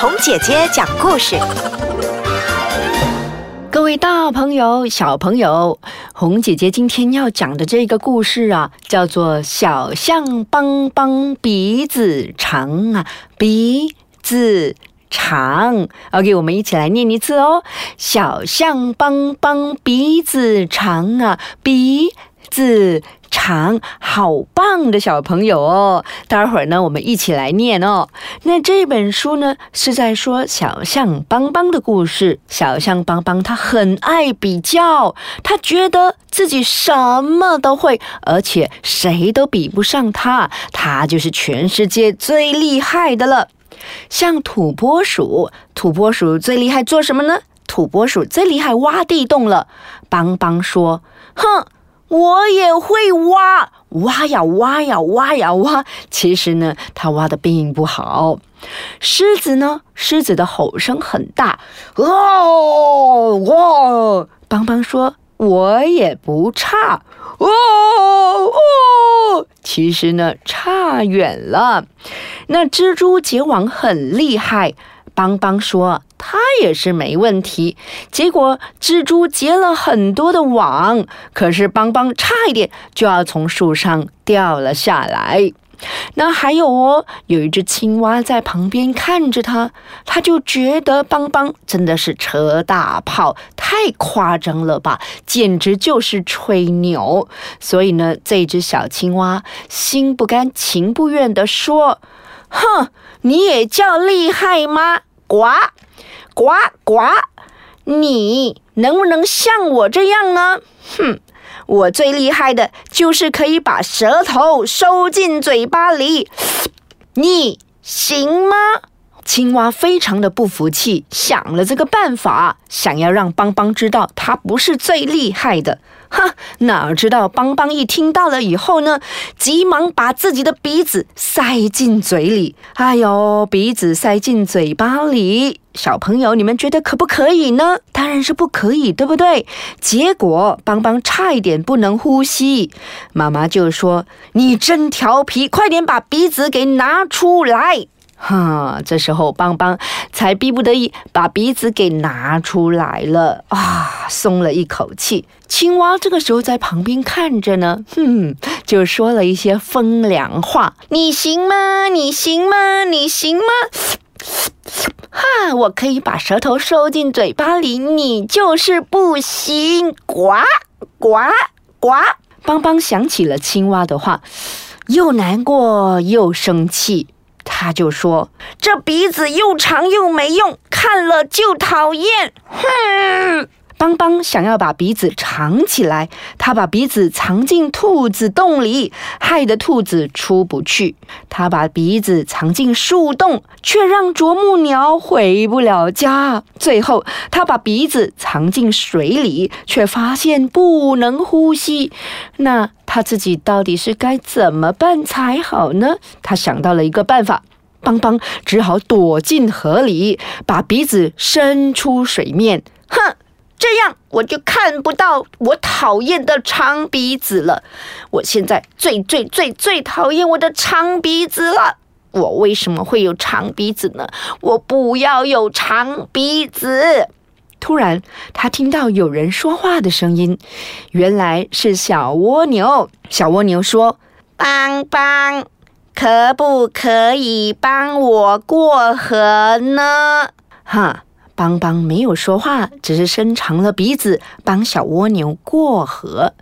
红姐姐讲故事。各位大朋友、小朋友，红姐姐今天要讲的这个故事啊，叫做《小象邦邦鼻子长》啊，鼻子长。OK，我们一起来念一次哦。小象邦邦鼻子长啊，鼻子。长，好棒的小朋友哦！待会儿呢，我们一起来念哦。那这本书呢，是在说小象邦邦的故事。小象邦邦他很爱比较，他觉得自己什么都会，而且谁都比不上他，他就是全世界最厉害的了。像土拨鼠，土拨鼠最厉害做什么呢？土拨鼠最厉害挖地洞了。邦邦说：“哼。”我也会挖，挖呀挖呀挖呀挖。其实呢，他挖的并不好。狮子呢，狮子的吼声很大，哦哇！邦邦说：“我也不差，哦哦。”其实呢，差远了。那蜘蛛结网很厉害。邦邦说：“他也是没问题。”结果蜘蛛结了很多的网，可是邦邦差一点就要从树上掉了下来。那还有哦，有一只青蛙在旁边看着他，他就觉得邦邦真的是车大炮，太夸张了吧，简直就是吹牛。所以呢，这只小青蛙心不甘情不愿地说：“哼，你也叫厉害吗？”呱，呱呱！你能不能像我这样呢？哼，我最厉害的就是可以把舌头收进嘴巴里。你行吗？青蛙非常的不服气，想了这个办法，想要让邦邦知道他不是最厉害的。哈，哪知道邦邦一听到了以后呢，急忙把自己的鼻子塞进嘴里。哎呦，鼻子塞进嘴巴里，小朋友，你们觉得可不可以呢？当然是不可以，对不对？结果邦邦差一点不能呼吸，妈妈就说：“你真调皮，快点把鼻子给拿出来。”哈，这时候邦邦才逼不得已把鼻子给拿出来了啊，松了一口气。青蛙这个时候在旁边看着呢，哼，就说了一些风凉话：“你行吗？你行吗？你行吗？”哈，我可以把舌头收进嘴巴里，你就是不行。呱呱呱！邦邦想起了青蛙的话，又难过又生气。他就说：“这鼻子又长又没用，看了就讨厌。”哼！邦邦想要把鼻子藏起来，他把鼻子藏进兔子洞里，害得兔子出不去。他把鼻子藏进树洞，却让啄木鸟回不了家。最后，他把鼻子藏进水里，却发现不能呼吸。那他自己到底是该怎么办才好呢？他想到了一个办法，邦邦只好躲进河里，把鼻子伸出水面。哼！这样我就看不到我讨厌的长鼻子了。我现在最最最最讨厌我的长鼻子了。我为什么会有长鼻子呢？我不要有长鼻子。突然，他听到有人说话的声音，原来是小蜗牛。小蜗牛说：“邦邦，可不可以帮我过河呢？”哈。邦邦没有说话，只是伸长了鼻子帮小蜗牛过河。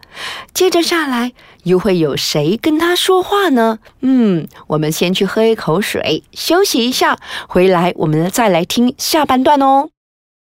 接着下来又会有谁跟他说话呢？嗯，我们先去喝一口水，休息一下，回来我们再来听下半段哦。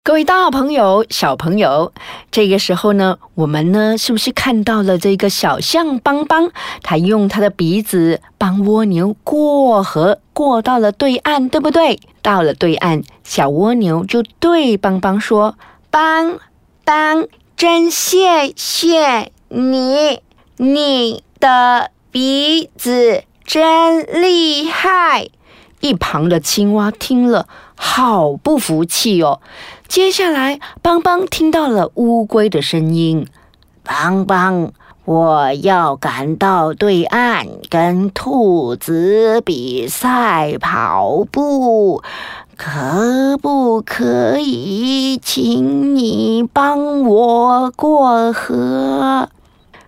各位大朋友、小朋友，这个时候呢，我们呢是不是看到了这个小象邦邦？他用他的鼻子帮蜗牛过河，过到了对岸，对不对？到了对岸，小蜗牛就对邦邦说：“邦邦，真谢谢你，你的鼻子真厉害。”一旁的青蛙听了，好不服气哦。接下来，邦邦听到了乌龟的声音：“邦邦，我要赶到对岸跟兔子比赛跑步，可不可以请你帮我过河？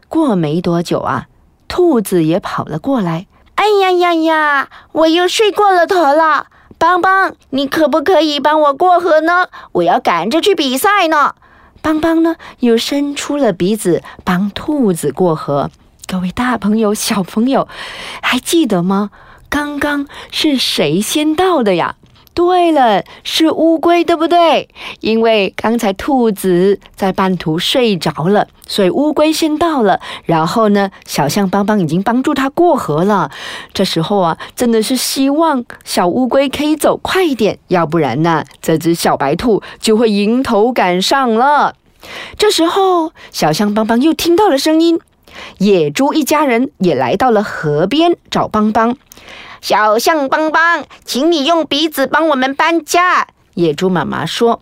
过没多久啊，兔子也跑了过来。哎呀呀呀！我又睡过了头了。邦邦，你可不可以帮我过河呢？我要赶着去比赛呢。邦邦呢，又伸出了鼻子帮兔子过河。各位大朋友、小朋友，还记得吗？刚刚是谁先到的呀？对了，是乌龟，对不对？因为刚才兔子在半途睡着了，所以乌龟先到了。然后呢，小象邦邦已经帮助它过河了。这时候啊，真的是希望小乌龟可以走快一点，要不然呢，这只小白兔就会迎头赶上了。这时候，小象邦邦又听到了声音，野猪一家人也来到了河边找邦邦。小象邦邦，请你用鼻子帮我们搬家。野猪妈妈说。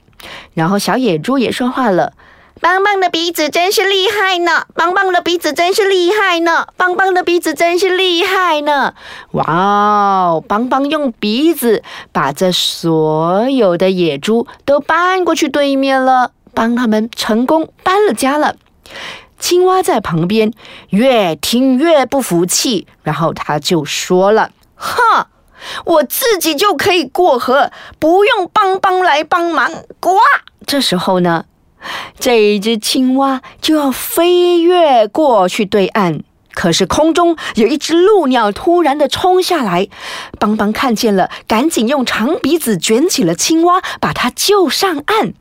然后小野猪也说话了：“邦邦的鼻子真是厉害呢！邦邦的鼻子真是厉害呢！邦邦的鼻子真是厉害呢！”哇哦！邦邦用鼻子把这所有的野猪都搬过去对面了，帮他们成功搬了家了。青蛙在旁边越听越不服气，然后他就说了。哼，我自己就可以过河，不用邦邦来帮忙。呱！这时候呢，这一只青蛙就要飞跃过去对岸，可是空中有一只鹭鸟突然的冲下来，邦邦看见了，赶紧用长鼻子卷起了青蛙，把它救上岸。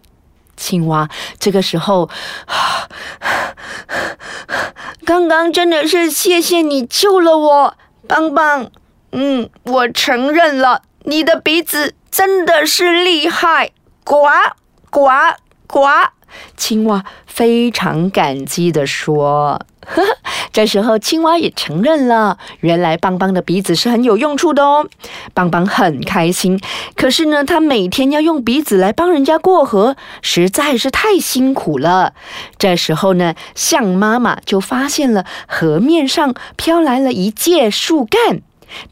青蛙这个时候，刚刚真的是谢谢你救了我，邦邦。嗯，我承认了，你的鼻子真的是厉害。呱呱呱！青蛙非常感激的说。这时候，青蛙也承认了，原来邦邦的鼻子是很有用处的哦。邦邦很开心，可是呢，他每天要用鼻子来帮人家过河，实在是太辛苦了。这时候呢，象妈妈就发现了河面上飘来了一介树干。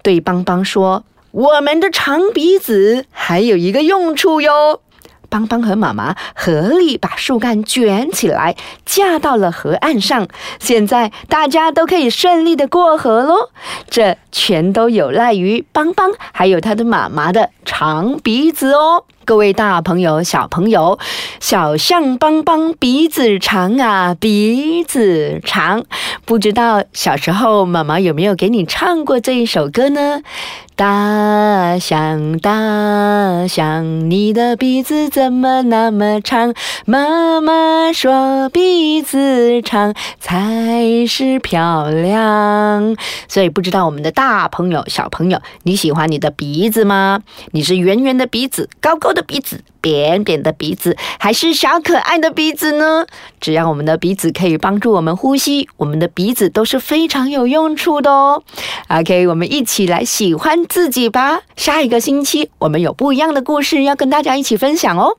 对邦邦说：“我们的长鼻子还有一个用处哟。”邦邦和妈妈合力把树干卷起来，架到了河岸上。现在大家都可以顺利的过河喽。这全都有赖于邦邦还有他的妈妈的长鼻子哦。各位大朋友、小朋友，小象邦邦鼻子长啊，鼻子长。不知道小时候妈妈有没有给你唱过这一首歌呢？大象，大象，你的鼻子怎么那么长？妈妈说鼻子长才是漂亮。所以不知道我们的大朋友、小朋友，你喜欢你的鼻子吗？你是圆圆的鼻子，高高的鼻子。扁扁的鼻子还是小可爱的鼻子呢？只要我们的鼻子可以帮助我们呼吸，我们的鼻子都是非常有用处的哦。OK，我们一起来喜欢自己吧。下一个星期我们有不一样的故事要跟大家一起分享哦。